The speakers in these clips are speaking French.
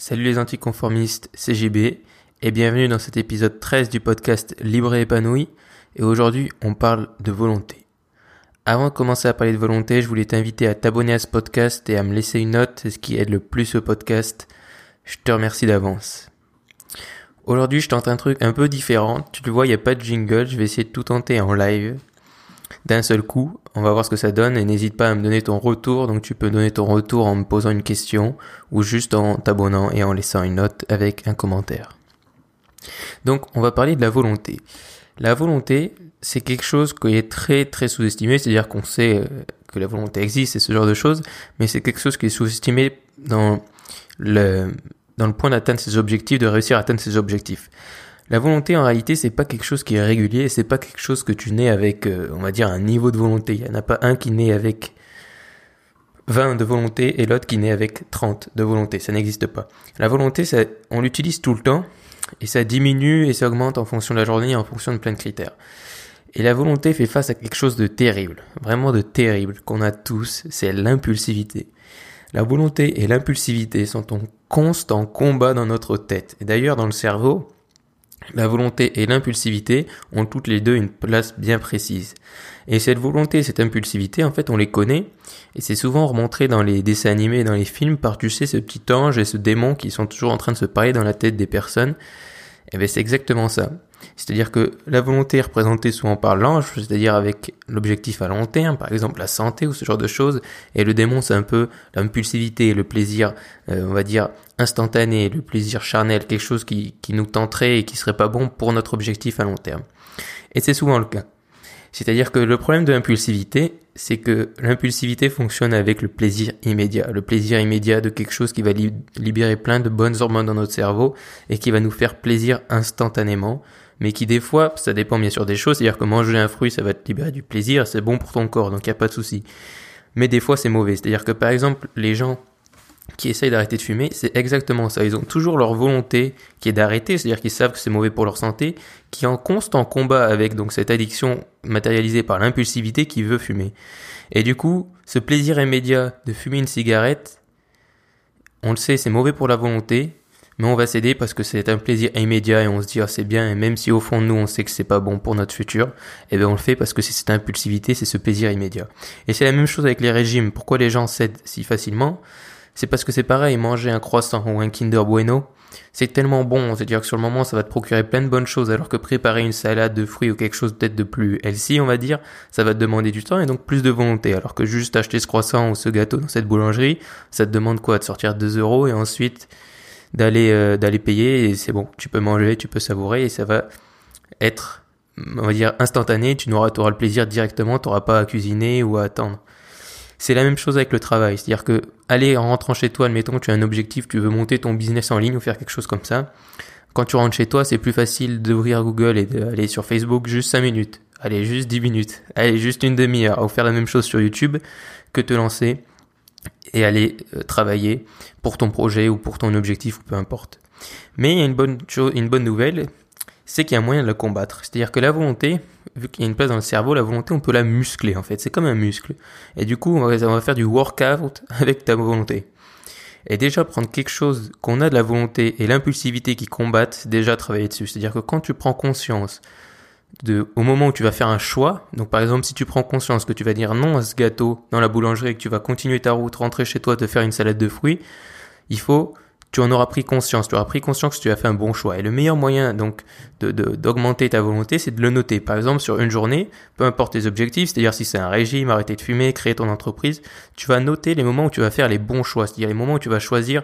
Salut les anticonformistes, c'est et bienvenue dans cet épisode 13 du podcast Libre et épanoui et aujourd'hui on parle de volonté. Avant de commencer à parler de volonté, je voulais t'inviter à t'abonner à ce podcast et à me laisser une note, c'est ce qui aide le plus au podcast. Je te remercie d'avance. Aujourd'hui je tente un truc un peu différent, tu le vois il n'y a pas de jingle, je vais essayer de tout tenter en live d'un seul coup. On va voir ce que ça donne et n'hésite pas à me donner ton retour. Donc tu peux donner ton retour en me posant une question ou juste en t'abonnant et en laissant une note avec un commentaire. Donc on va parler de la volonté. La volonté, c'est quelque chose qui est très très sous-estimé, c'est-à-dire qu'on sait euh, que la volonté existe et ce genre de choses, mais c'est quelque chose qui est sous-estimé dans le, dans le point d'atteindre ses objectifs, de réussir à atteindre ses objectifs. La volonté, en réalité, c'est pas quelque chose qui est régulier, c'est pas quelque chose que tu nais avec, euh, on va dire, un niveau de volonté. Il n'y en a pas un qui naît avec 20 de volonté et l'autre qui naît avec 30 de volonté. Ça n'existe pas. La volonté, ça, on l'utilise tout le temps et ça diminue et ça augmente en fonction de la journée et en fonction de plein de critères. Et la volonté fait face à quelque chose de terrible, vraiment de terrible, qu'on a tous, c'est l'impulsivité. La volonté et l'impulsivité sont en constant combat dans notre tête. Et d'ailleurs, dans le cerveau, la volonté et l'impulsivité ont toutes les deux une place bien précise. Et cette volonté, cette impulsivité, en fait, on les connaît, et c'est souvent remonté dans les dessins animés, dans les films, par, tu sais, ce petit ange et ce démon qui sont toujours en train de se parler dans la tête des personnes. Et eh bien, c'est exactement ça. C'est-à-dire que la volonté est représentée souvent par l'ange, c'est-à-dire avec l'objectif à long terme, par exemple la santé ou ce genre de choses, et le démon c'est un peu l'impulsivité, le plaisir, euh, on va dire, instantané, le plaisir charnel, quelque chose qui, qui nous tenterait et qui serait pas bon pour notre objectif à long terme. Et c'est souvent le cas. C'est-à-dire que le problème de l'impulsivité, c'est que l'impulsivité fonctionne avec le plaisir immédiat. Le plaisir immédiat de quelque chose qui va libérer plein de bonnes hormones dans notre cerveau et qui va nous faire plaisir instantanément. Mais qui des fois, ça dépend bien sûr des choses, c'est-à-dire que manger un fruit, ça va te libérer du plaisir, c'est bon pour ton corps, donc il n'y a pas de souci. Mais des fois, c'est mauvais. C'est-à-dire que par exemple, les gens qui essayent d'arrêter de fumer, c'est exactement ça. Ils ont toujours leur volonté qui est d'arrêter, c'est-à-dire qu'ils savent que c'est mauvais pour leur santé, qui est en constant combat avec donc cette addiction matérialisée par l'impulsivité qui veut fumer. Et du coup, ce plaisir immédiat de fumer une cigarette, on le sait, c'est mauvais pour la volonté, mais on va céder parce que c'est un plaisir immédiat et on se dit ah c'est bien. Et même si au fond de nous on sait que c'est pas bon pour notre futur, eh bien on le fait parce que c'est cette impulsivité, c'est ce plaisir immédiat. Et c'est la même chose avec les régimes. Pourquoi les gens cèdent si facilement? C'est parce que c'est pareil, manger un croissant ou un Kinder Bueno, c'est tellement bon, c'est-à-dire que sur le moment ça va te procurer plein de bonnes choses, alors que préparer une salade de fruits ou quelque chose peut-être de plus healthy, on va dire, ça va te demander du temps et donc plus de volonté, alors que juste acheter ce croissant ou ce gâteau dans cette boulangerie, ça te demande quoi? De sortir 2 euros et ensuite d'aller euh, d'aller payer et c'est bon, tu peux manger, tu peux savourer et ça va être, on va dire, instantané, tu n'auras, auras le plaisir directement, tu n'auras pas à cuisiner ou à attendre. C'est la même chose avec le travail. C'est-à-dire que, aller en rentrant chez toi, admettons tu as un objectif, tu veux monter ton business en ligne ou faire quelque chose comme ça. Quand tu rentres chez toi, c'est plus facile d'ouvrir Google et d'aller sur Facebook juste 5 minutes. Allez, juste 10 minutes. Allez, juste une demi-heure. Ou faire la même chose sur YouTube que te lancer et aller euh, travailler pour ton projet ou pour ton objectif ou peu importe. Mais il y a une bonne chose, une bonne nouvelle, c'est qu'il y a un moyen de la combattre. C'est-à-dire que la volonté, vu qu'il y a une place dans le cerveau, la volonté, on peut la muscler en fait. C'est comme un muscle. Et du coup, on va, faire du workout avec ta volonté. Et déjà prendre quelque chose qu'on a de la volonté et l'impulsivité qui combattent, déjà travailler dessus. C'est-à-dire que quand tu prends conscience de, au moment où tu vas faire un choix, donc par exemple si tu prends conscience que tu vas dire non à ce gâteau dans la boulangerie et que tu vas continuer ta route, rentrer chez toi, te faire une salade de fruits, il faut tu en auras pris conscience, tu auras pris conscience que tu as fait un bon choix. Et le meilleur moyen donc de, d'augmenter ta volonté, c'est de le noter. Par exemple, sur une journée, peu importe tes objectifs, c'est-à-dire si c'est un régime, arrêter de fumer, créer ton entreprise, tu vas noter les moments où tu vas faire les bons choix, c'est-à-dire les moments où tu vas choisir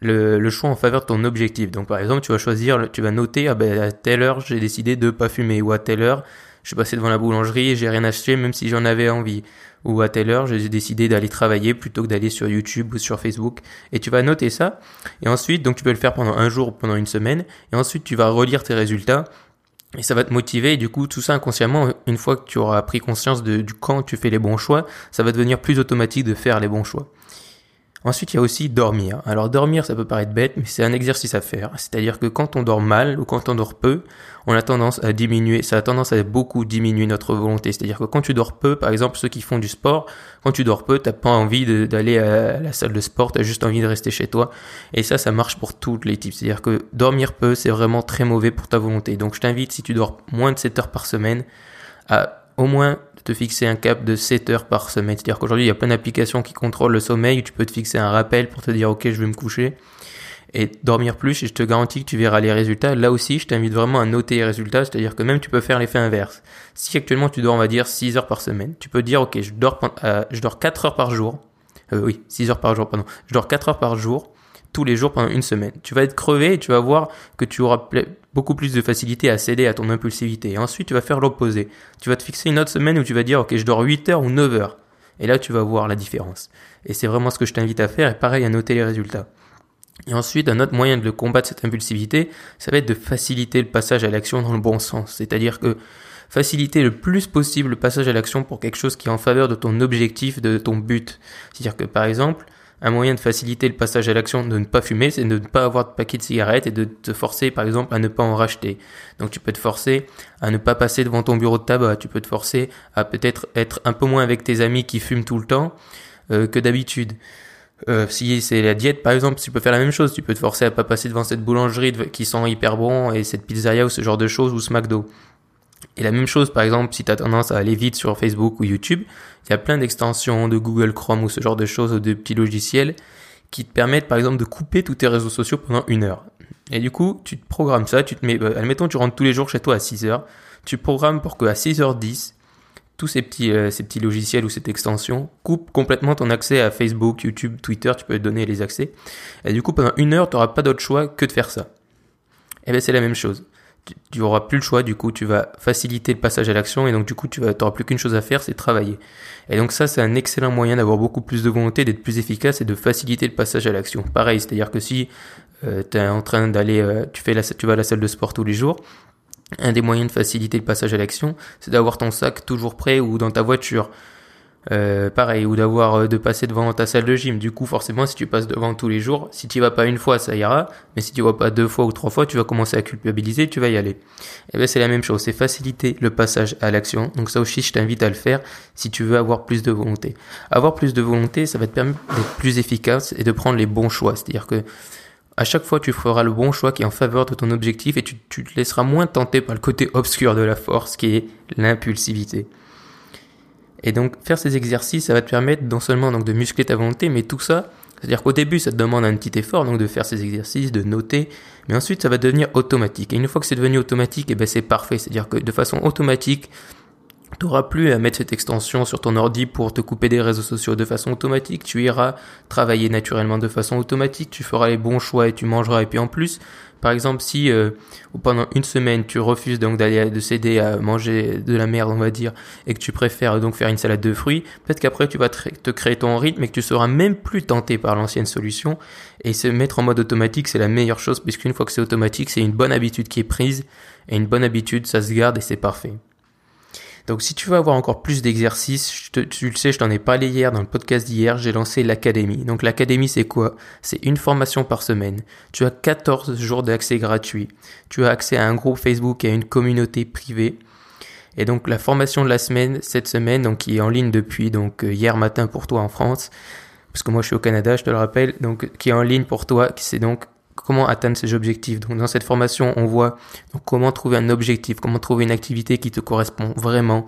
le, le, choix en faveur de ton objectif. Donc par exemple, tu vas choisir, tu vas noter, ah ben, à telle heure j'ai décidé de pas fumer, ou à telle heure je suis passé devant la boulangerie et j'ai rien acheté même si j'en avais envie. Ou à telle heure, j'ai décidé d'aller travailler plutôt que d'aller sur YouTube ou sur Facebook. Et tu vas noter ça. Et ensuite, donc tu peux le faire pendant un jour ou pendant une semaine. Et ensuite, tu vas relire tes résultats. Et ça va te motiver. Et du coup, tout ça inconsciemment, une fois que tu auras pris conscience de, du quand tu fais les bons choix, ça va devenir plus automatique de faire les bons choix. Ensuite, il y a aussi dormir. Alors dormir, ça peut paraître bête, mais c'est un exercice à faire. C'est-à-dire que quand on dort mal ou quand on dort peu, on a tendance à diminuer, ça a tendance à beaucoup diminuer notre volonté. C'est-à-dire que quand tu dors peu, par exemple ceux qui font du sport, quand tu dors peu, t'as pas envie d'aller à la salle de sport, t'as juste envie de rester chez toi. Et ça, ça marche pour toutes les types. C'est-à-dire que dormir peu, c'est vraiment très mauvais pour ta volonté. Donc je t'invite, si tu dors moins de 7 heures par semaine, à au moins te fixer un cap de 7 heures par semaine. C'est-à-dire qu'aujourd'hui, il y a plein d'applications qui contrôlent le sommeil. Tu peux te fixer un rappel pour te dire, OK, je vais me coucher et dormir plus et je te garantis que tu verras les résultats. Là aussi, je t'invite vraiment à noter les résultats, c'est-à-dire que même tu peux faire l'effet inverse. Si actuellement tu dors, on va dire, 6 heures par semaine, tu peux dire, OK, je dors, euh, je dors 4 heures par jour. Euh, oui, 6 heures par jour, pardon. Je dors 4 heures par jour tous les jours pendant une semaine. Tu vas être crevé et tu vas voir que tu auras beaucoup plus de facilité à céder à ton impulsivité. Ensuite, tu vas faire l'opposé. Tu vas te fixer une autre semaine où tu vas dire, OK, je dors 8 heures ou 9 heures. Et là, tu vas voir la différence. Et c'est vraiment ce que je t'invite à faire et pareil à noter les résultats. Et ensuite, un autre moyen de combattre cette impulsivité, ça va être de faciliter le passage à l'action dans le bon sens. C'est-à-dire que faciliter le plus possible le passage à l'action pour quelque chose qui est en faveur de ton objectif, de ton but. C'est-à-dire que par exemple, un moyen de faciliter le passage à l'action de ne pas fumer, c'est de ne pas avoir de paquet de cigarettes et de te forcer, par exemple, à ne pas en racheter. Donc tu peux te forcer à ne pas passer devant ton bureau de tabac, tu peux te forcer à peut-être être un peu moins avec tes amis qui fument tout le temps euh, que d'habitude. Euh, si c'est la diète, par exemple, tu peux faire la même chose. Tu peux te forcer à pas passer devant cette boulangerie qui sent hyper bon et cette pizzeria ou ce genre de choses ou ce McDo. Et la même chose, par exemple, si tu as tendance à aller vite sur Facebook ou YouTube, il y a plein d'extensions de Google Chrome ou ce genre de choses ou de petits logiciels qui te permettent, par exemple, de couper tous tes réseaux sociaux pendant une heure. Et du coup, tu te programmes ça, tu te mets, bah, admettons, tu rentres tous les jours chez toi à 6 heures, tu programmes pour que à 6h10, tous ces petits, euh, ces petits logiciels ou cette extension coupent complètement ton accès à Facebook, YouTube, Twitter, tu peux donner les accès. Et du coup, pendant une heure, tu n'auras pas d'autre choix que de faire ça. Et bien, c'est la même chose tu auras plus le choix, du coup, tu vas faciliter le passage à l'action et donc du coup, tu vas, plus qu'une chose à faire, c'est travailler. Et donc ça, c'est un excellent moyen d'avoir beaucoup plus de volonté, d'être plus efficace et de faciliter le passage à l'action. Pareil, c'est-à-dire que si euh, tu es en train d'aller, euh, tu fais la, tu vas à la salle de sport tous les jours, un des moyens de faciliter le passage à l'action, c'est d'avoir ton sac toujours prêt ou dans ta voiture. Euh, pareil, ou d'avoir euh, de passer devant ta salle de gym. Du coup, forcément, si tu passes devant tous les jours, si tu vas pas une fois, ça ira, mais si tu vas pas deux fois ou trois fois, tu vas commencer à culpabiliser, tu vas y aller. Et eh ben c'est la même chose, c'est faciliter le passage à l'action. Donc ça aussi, je t'invite à le faire si tu veux avoir plus de volonté. Avoir plus de volonté, ça va te permettre d'être plus efficace et de prendre les bons choix. C'est-à-dire que à chaque fois, tu feras le bon choix qui est en faveur de ton objectif et tu, tu te laisseras moins tenter par le côté obscur de la force qui est l'impulsivité. Et donc faire ces exercices, ça va te permettre non seulement donc de muscler ta volonté, mais tout ça, c'est-à-dire qu'au début, ça te demande un petit effort, donc de faire ces exercices, de noter, mais ensuite ça va devenir automatique. Et une fois que c'est devenu automatique, et eh ben c'est parfait. C'est-à-dire que de façon automatique, tu n'auras plus à mettre cette extension sur ton ordi pour te couper des réseaux sociaux de façon automatique. Tu iras travailler naturellement de façon automatique. Tu feras les bons choix et tu mangeras. Et puis en plus, par exemple, si euh, pendant une semaine tu refuses donc d'aller de céder à manger de la merde, on va dire, et que tu préfères donc faire une salade de fruits, peut-être qu'après tu vas te créer ton rythme et que tu seras même plus tenté par l'ancienne solution. Et se mettre en mode automatique, c'est la meilleure chose puisqu'une fois que c'est automatique, c'est une bonne habitude qui est prise et une bonne habitude, ça se garde et c'est parfait. Donc si tu veux avoir encore plus d'exercices, tu le sais, je t'en ai parlé hier dans le podcast d'hier, j'ai lancé l'académie. Donc l'académie c'est quoi? C'est une formation par semaine. Tu as 14 jours d'accès gratuit. Tu as accès à un groupe Facebook et à une communauté privée. Et donc la formation de la semaine, cette semaine, donc qui est en ligne depuis donc euh, hier matin pour toi en France, parce que moi je suis au Canada, je te le rappelle, donc qui est en ligne pour toi, c'est donc comment atteindre ces objectifs. Donc dans cette formation, on voit comment trouver un objectif, comment trouver une activité qui te correspond vraiment,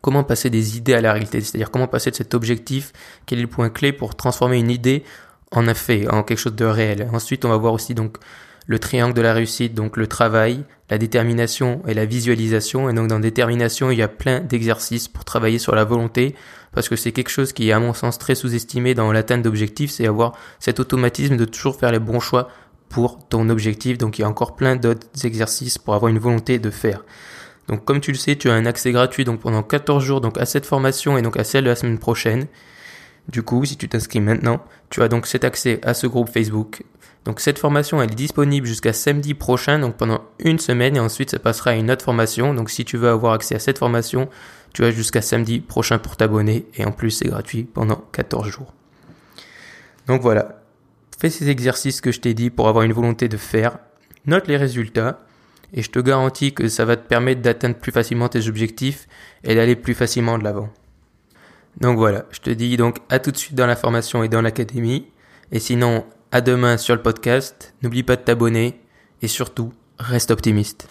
comment passer des idées à la réalité, c'est-à-dire comment passer de cet objectif, quel est le point clé pour transformer une idée en un fait, en quelque chose de réel. Ensuite, on va voir aussi donc le triangle de la réussite, donc le travail, la détermination et la visualisation. Et donc dans détermination, il y a plein d'exercices pour travailler sur la volonté, parce que c'est quelque chose qui est à mon sens très sous-estimé dans l'atteinte d'objectifs, c'est avoir cet automatisme de toujours faire les bons choix pour ton objectif. Donc il y a encore plein d'autres exercices pour avoir une volonté de faire. Donc comme tu le sais, tu as un accès gratuit donc pendant 14 jours donc à cette formation et donc à celle de la semaine prochaine. Du coup, si tu t'inscris maintenant, tu as donc cet accès à ce groupe Facebook. Donc cette formation, elle est disponible jusqu'à samedi prochain, donc pendant une semaine, et ensuite ça passera à une autre formation. Donc si tu veux avoir accès à cette formation, tu as jusqu'à samedi prochain pour t'abonner, et en plus c'est gratuit pendant 14 jours. Donc voilà, fais ces exercices que je t'ai dit pour avoir une volonté de faire, note les résultats, et je te garantis que ça va te permettre d'atteindre plus facilement tes objectifs et d'aller plus facilement de l'avant. Donc voilà, je te dis donc à tout de suite dans la formation et dans l'académie, et sinon à demain sur le podcast, n'oublie pas de t'abonner, et surtout, reste optimiste.